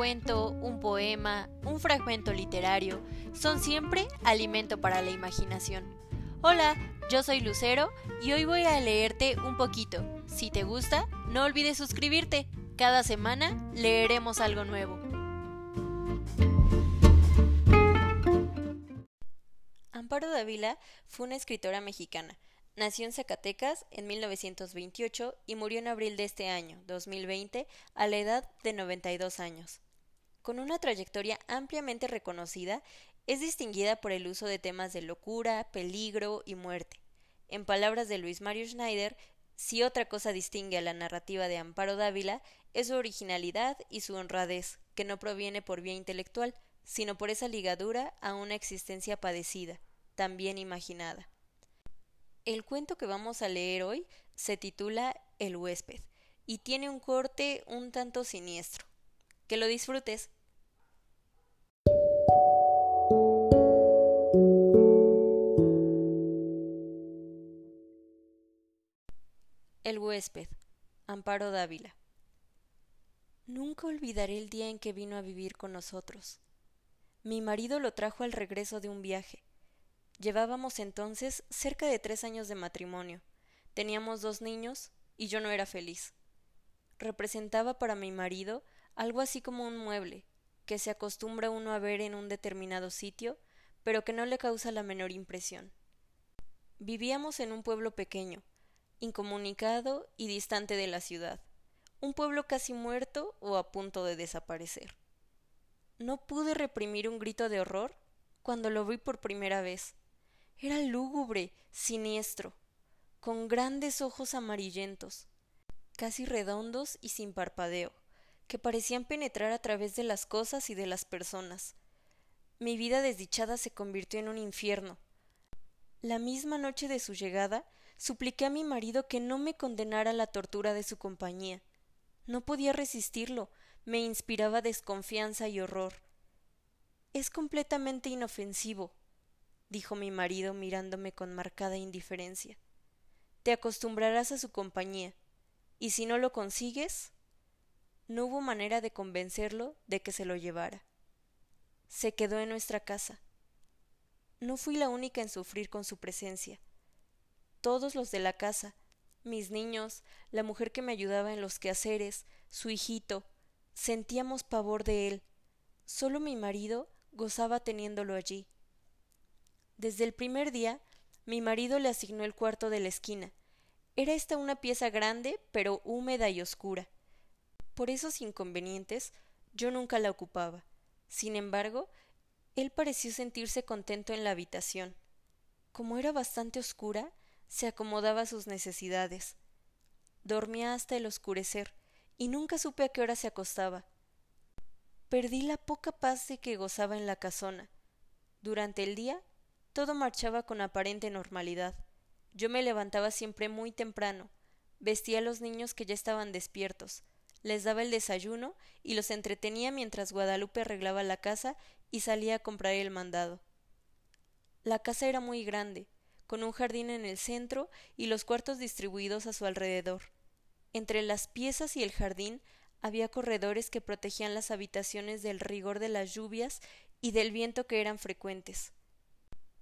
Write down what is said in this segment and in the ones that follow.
cuento, un poema, un fragmento literario, son siempre alimento para la imaginación. Hola, yo soy Lucero y hoy voy a leerte un poquito. Si te gusta, no olvides suscribirte. Cada semana leeremos algo nuevo. Amparo Dávila fue una escritora mexicana. Nació en Zacatecas en 1928 y murió en abril de este año, 2020, a la edad de 92 años. Con una trayectoria ampliamente reconocida, es distinguida por el uso de temas de locura, peligro y muerte. En palabras de Luis Mario Schneider, si otra cosa distingue a la narrativa de Amparo Dávila, es su originalidad y su honradez, que no proviene por vía intelectual, sino por esa ligadura a una existencia padecida, también imaginada. El cuento que vamos a leer hoy se titula El huésped y tiene un corte un tanto siniestro. Que lo disfrutes. El huésped, Amparo Dávila. Nunca olvidaré el día en que vino a vivir con nosotros. Mi marido lo trajo al regreso de un viaje. Llevábamos entonces cerca de tres años de matrimonio. Teníamos dos niños y yo no era feliz. Representaba para mi marido algo así como un mueble, que se acostumbra uno a ver en un determinado sitio, pero que no le causa la menor impresión. Vivíamos en un pueblo pequeño, incomunicado y distante de la ciudad, un pueblo casi muerto o a punto de desaparecer. No pude reprimir un grito de horror cuando lo vi por primera vez. Era lúgubre, siniestro, con grandes ojos amarillentos, casi redondos y sin parpadeo, que parecían penetrar a través de las cosas y de las personas. Mi vida desdichada se convirtió en un infierno. La misma noche de su llegada, Supliqué a mi marido que no me condenara a la tortura de su compañía. No podía resistirlo, me inspiraba desconfianza y horror. Es completamente inofensivo, dijo mi marido mirándome con marcada indiferencia. Te acostumbrarás a su compañía, y si no lo consigues. No hubo manera de convencerlo de que se lo llevara. Se quedó en nuestra casa. No fui la única en sufrir con su presencia todos los de la casa, mis niños, la mujer que me ayudaba en los quehaceres, su hijito, sentíamos pavor de él. Solo mi marido gozaba teniéndolo allí. Desde el primer día, mi marido le asignó el cuarto de la esquina. Era esta una pieza grande, pero húmeda y oscura. Por esos inconvenientes, yo nunca la ocupaba. Sin embargo, él pareció sentirse contento en la habitación. Como era bastante oscura, se acomodaba a sus necesidades. Dormía hasta el oscurecer, y nunca supe a qué hora se acostaba. Perdí la poca paz de que gozaba en la casona. Durante el día todo marchaba con aparente normalidad. Yo me levantaba siempre muy temprano, vestía a los niños que ya estaban despiertos, les daba el desayuno y los entretenía mientras Guadalupe arreglaba la casa y salía a comprar el mandado. La casa era muy grande, con un jardín en el centro y los cuartos distribuidos a su alrededor. Entre las piezas y el jardín había corredores que protegían las habitaciones del rigor de las lluvias y del viento que eran frecuentes.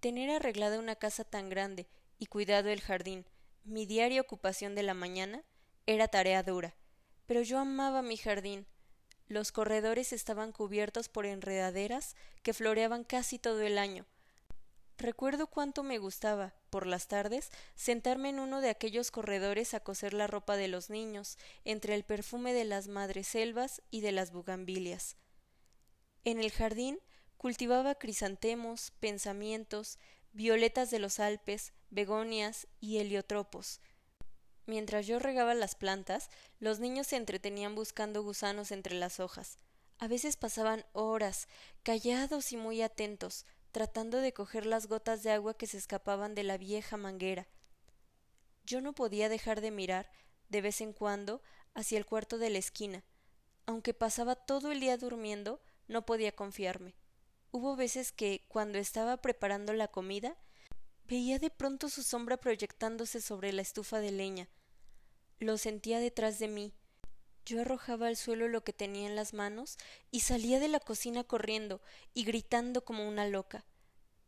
Tener arreglada una casa tan grande y cuidado el jardín, mi diaria ocupación de la mañana, era tarea dura, pero yo amaba mi jardín. Los corredores estaban cubiertos por enredaderas que floreaban casi todo el año, Recuerdo cuánto me gustaba, por las tardes, sentarme en uno de aquellos corredores a coser la ropa de los niños, entre el perfume de las madreselvas y de las bugambilias. En el jardín cultivaba crisantemos, pensamientos, violetas de los Alpes, begonias y heliotropos. Mientras yo regaba las plantas, los niños se entretenían buscando gusanos entre las hojas. A veces pasaban horas, callados y muy atentos, tratando de coger las gotas de agua que se escapaban de la vieja manguera. Yo no podía dejar de mirar, de vez en cuando, hacia el cuarto de la esquina. Aunque pasaba todo el día durmiendo, no podía confiarme. Hubo veces que, cuando estaba preparando la comida, veía de pronto su sombra proyectándose sobre la estufa de leña. Lo sentía detrás de mí, Yo arrojaba al suelo lo que tenía en las manos y salía de la cocina corriendo y gritando como una loca.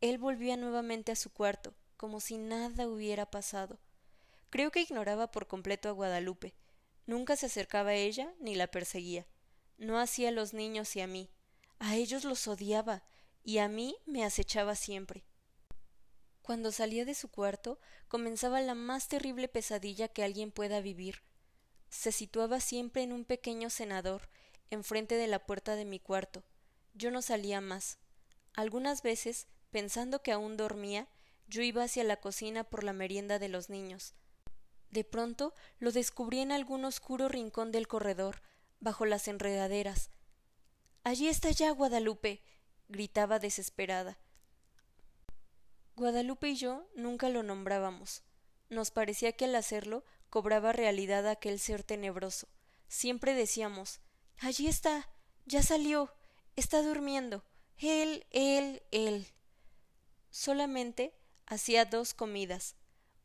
Él volvía nuevamente a su cuarto, como si nada hubiera pasado. Creo que ignoraba por completo a Guadalupe. Nunca se acercaba a ella ni la perseguía. No hacía a los niños y a mí. A ellos los odiaba y a mí me acechaba siempre. Cuando salía de su cuarto comenzaba la más terrible pesadilla que alguien pueda vivir. Se situaba siempre en un pequeño cenador, enfrente de la puerta de mi cuarto. Yo no salía más. Algunas veces, pensando que aún dormía, yo iba hacia la cocina por la merienda de los niños. De pronto lo descubrí en algún oscuro rincón del corredor, bajo las enredaderas. Allí está ya Guadalupe. gritaba desesperada. Guadalupe y yo nunca lo nombrábamos. Nos parecía que al hacerlo cobraba realidad aquel ser tenebroso. Siempre decíamos Allí está. ya salió. está durmiendo. él, él, él. Solamente hacía dos comidas,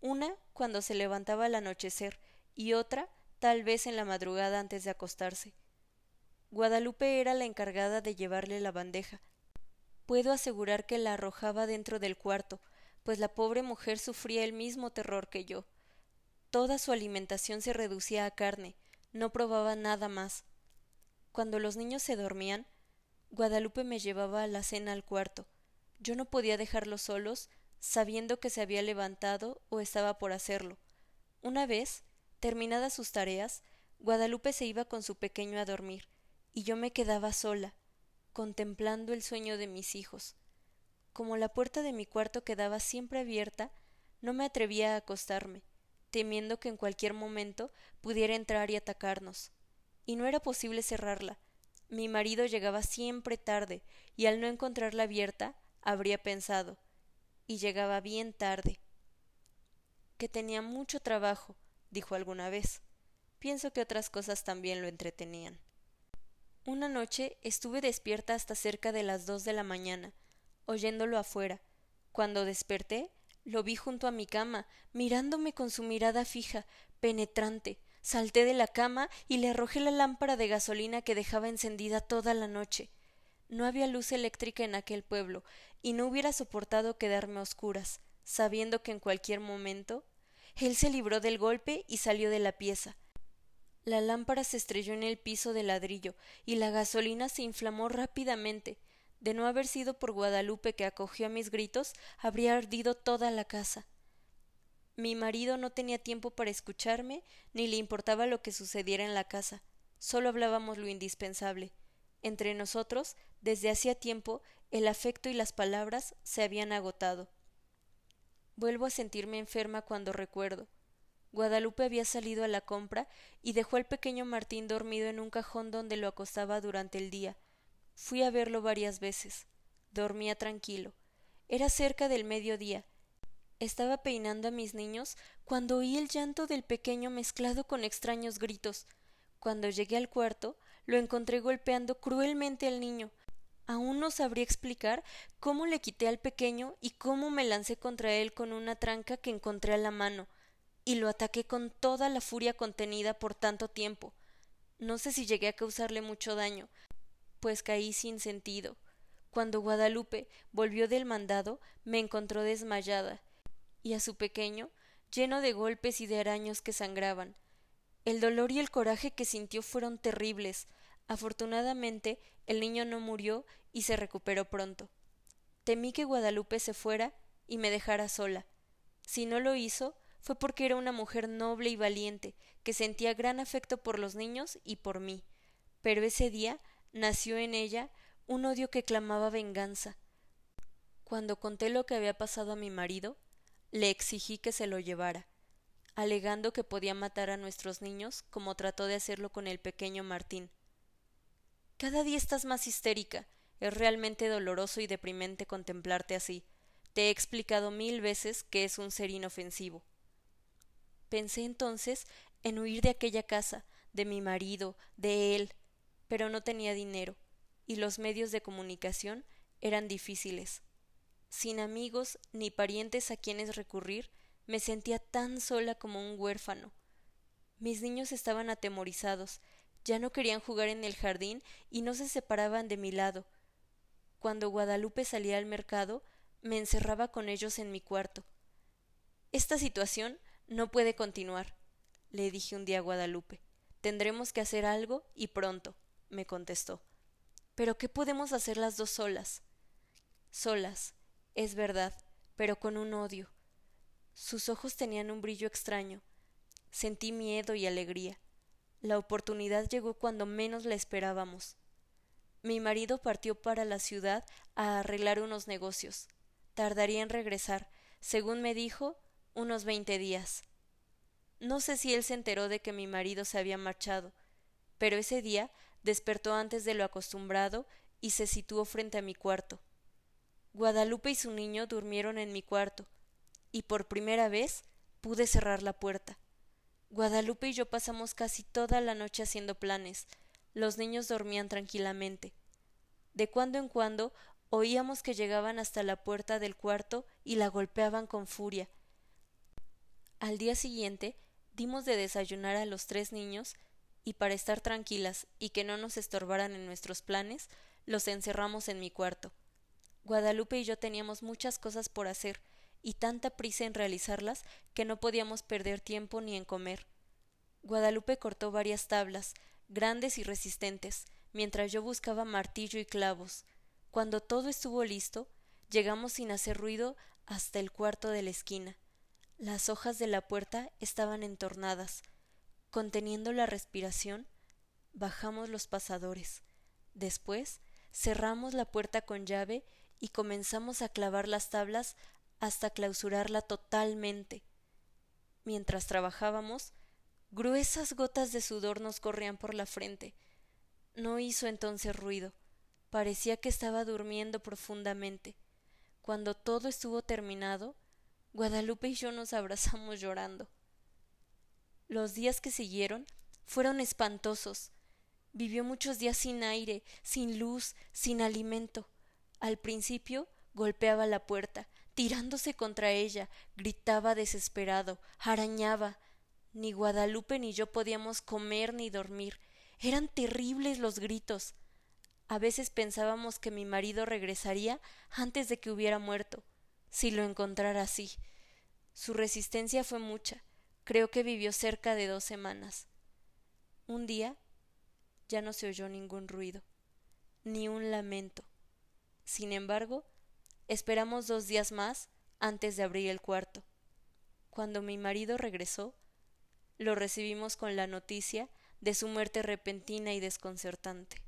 una cuando se levantaba al anochecer y otra tal vez en la madrugada antes de acostarse. Guadalupe era la encargada de llevarle la bandeja. Puedo asegurar que la arrojaba dentro del cuarto, pues la pobre mujer sufría el mismo terror que yo. Toda su alimentación se reducía a carne, no probaba nada más. Cuando los niños se dormían, Guadalupe me llevaba a la cena al cuarto. Yo no podía dejarlos solos, sabiendo que se había levantado o estaba por hacerlo. Una vez, terminadas sus tareas, Guadalupe se iba con su pequeño a dormir, y yo me quedaba sola, contemplando el sueño de mis hijos. Como la puerta de mi cuarto quedaba siempre abierta, no me atrevía a acostarme temiendo que en cualquier momento pudiera entrar y atacarnos. Y no era posible cerrarla. Mi marido llegaba siempre tarde, y al no encontrarla abierta, habría pensado, y llegaba bien tarde. Que tenía mucho trabajo, dijo alguna vez. Pienso que otras cosas también lo entretenían. Una noche estuve despierta hasta cerca de las dos de la mañana, oyéndolo afuera. Cuando desperté, lo vi junto a mi cama, mirándome con su mirada fija, penetrante. Salté de la cama y le arrojé la lámpara de gasolina que dejaba encendida toda la noche. No había luz eléctrica en aquel pueblo, y no hubiera soportado quedarme a oscuras, sabiendo que en cualquier momento él se libró del golpe y salió de la pieza. La lámpara se estrelló en el piso de ladrillo, y la gasolina se inflamó rápidamente. De no haber sido por Guadalupe que acogió a mis gritos, habría ardido toda la casa. Mi marido no tenía tiempo para escucharme, ni le importaba lo que sucediera en la casa. Solo hablábamos lo indispensable. Entre nosotros, desde hacía tiempo, el afecto y las palabras se habían agotado. Vuelvo a sentirme enferma cuando recuerdo. Guadalupe había salido a la compra y dejó al pequeño Martín dormido en un cajón donde lo acostaba durante el día. Fui a verlo varias veces. Dormía tranquilo. Era cerca del mediodía. Estaba peinando a mis niños cuando oí el llanto del pequeño mezclado con extraños gritos. Cuando llegué al cuarto, lo encontré golpeando cruelmente al niño. Aún no sabría explicar cómo le quité al pequeño y cómo me lancé contra él con una tranca que encontré a la mano, y lo ataqué con toda la furia contenida por tanto tiempo. No sé si llegué a causarle mucho daño, pues caí sin sentido. Cuando Guadalupe volvió del mandado, me encontró desmayada, y a su pequeño, lleno de golpes y de araños que sangraban. El dolor y el coraje que sintió fueron terribles. Afortunadamente, el niño no murió y se recuperó pronto. Temí que Guadalupe se fuera y me dejara sola. Si no lo hizo, fue porque era una mujer noble y valiente, que sentía gran afecto por los niños y por mí. Pero ese día nació en ella un odio que clamaba venganza. Cuando conté lo que había pasado a mi marido, le exigí que se lo llevara, alegando que podía matar a nuestros niños como trató de hacerlo con el pequeño Martín. Cada día estás más histérica. Es realmente doloroso y deprimente contemplarte así. Te he explicado mil veces que es un ser inofensivo. Pensé entonces en huir de aquella casa, de mi marido, de él, pero no tenía dinero, y los medios de comunicación eran difíciles. Sin amigos ni parientes a quienes recurrir, me sentía tan sola como un huérfano. Mis niños estaban atemorizados, Ya no querían jugar en el jardín y no se separaban de mi lado. Cuando Guadalupe salía al mercado, me encerraba con ellos en mi cuarto. Esta situación no puede continuar, le dije un día a Guadalupe. Tendremos que hacer algo y pronto, me contestó. Pero ¿qué podemos hacer las dos solas? Solas, es verdad, pero con un odio. Sus ojos tenían un brillo extraño. Sentí miedo y alegría. La oportunidad llegó cuando menos la esperábamos. Mi marido partió para la ciudad a arreglar unos negocios. Tardaría en regresar, según me dijo, unos veinte días. No sé si él se enteró de que mi marido se había marchado, pero ese día despertó antes de lo acostumbrado y se situó frente a mi cuarto. Guadalupe y su niño durmieron en mi cuarto, y por primera vez pude cerrar la puerta. Guadalupe y yo pasamos casi toda la noche haciendo planes. Los niños dormían tranquilamente. De cuando en cuando oíamos que llegaban hasta la puerta del cuarto y la golpeaban con furia. Al día siguiente dimos de desayunar a los tres niños y para estar tranquilas y que no nos estorbaran en nuestros planes, los encerramos en mi cuarto. Guadalupe y yo teníamos muchas cosas por hacer, y tanta prisa en realizarlas que no podíamos perder tiempo ni en comer. Guadalupe cortó varias tablas, grandes y resistentes, mientras yo buscaba martillo y clavos. Cuando todo estuvo listo, llegamos sin hacer ruido hasta el cuarto de la esquina. Las hojas de la puerta estaban entornadas. Conteniendo la respiración, bajamos los pasadores. Después cerramos la puerta con llave y comenzamos a clavar las tablas hasta clausurarla totalmente. Mientras trabajábamos, gruesas gotas de sudor nos corrían por la frente. No hizo entonces ruido. Parecía que estaba durmiendo profundamente. Cuando todo estuvo terminado, Guadalupe y yo nos abrazamos llorando. Los días que siguieron fueron espantosos. Vivió muchos días sin aire, sin luz, sin alimento. Al principio golpeaba la puerta, tirándose contra ella, gritaba desesperado, arañaba. Ni Guadalupe ni yo podíamos comer ni dormir. Eran terribles los gritos. A veces pensábamos que mi marido regresaría antes de que hubiera muerto, si lo encontrara así. Su resistencia fue mucha. Creo que vivió cerca de dos semanas. Un día ya no se oyó ningún ruido, ni un lamento. Sin embargo, esperamos dos días más antes de abrir el cuarto. Cuando mi marido regresó, lo recibimos con la noticia de su muerte repentina y desconcertante.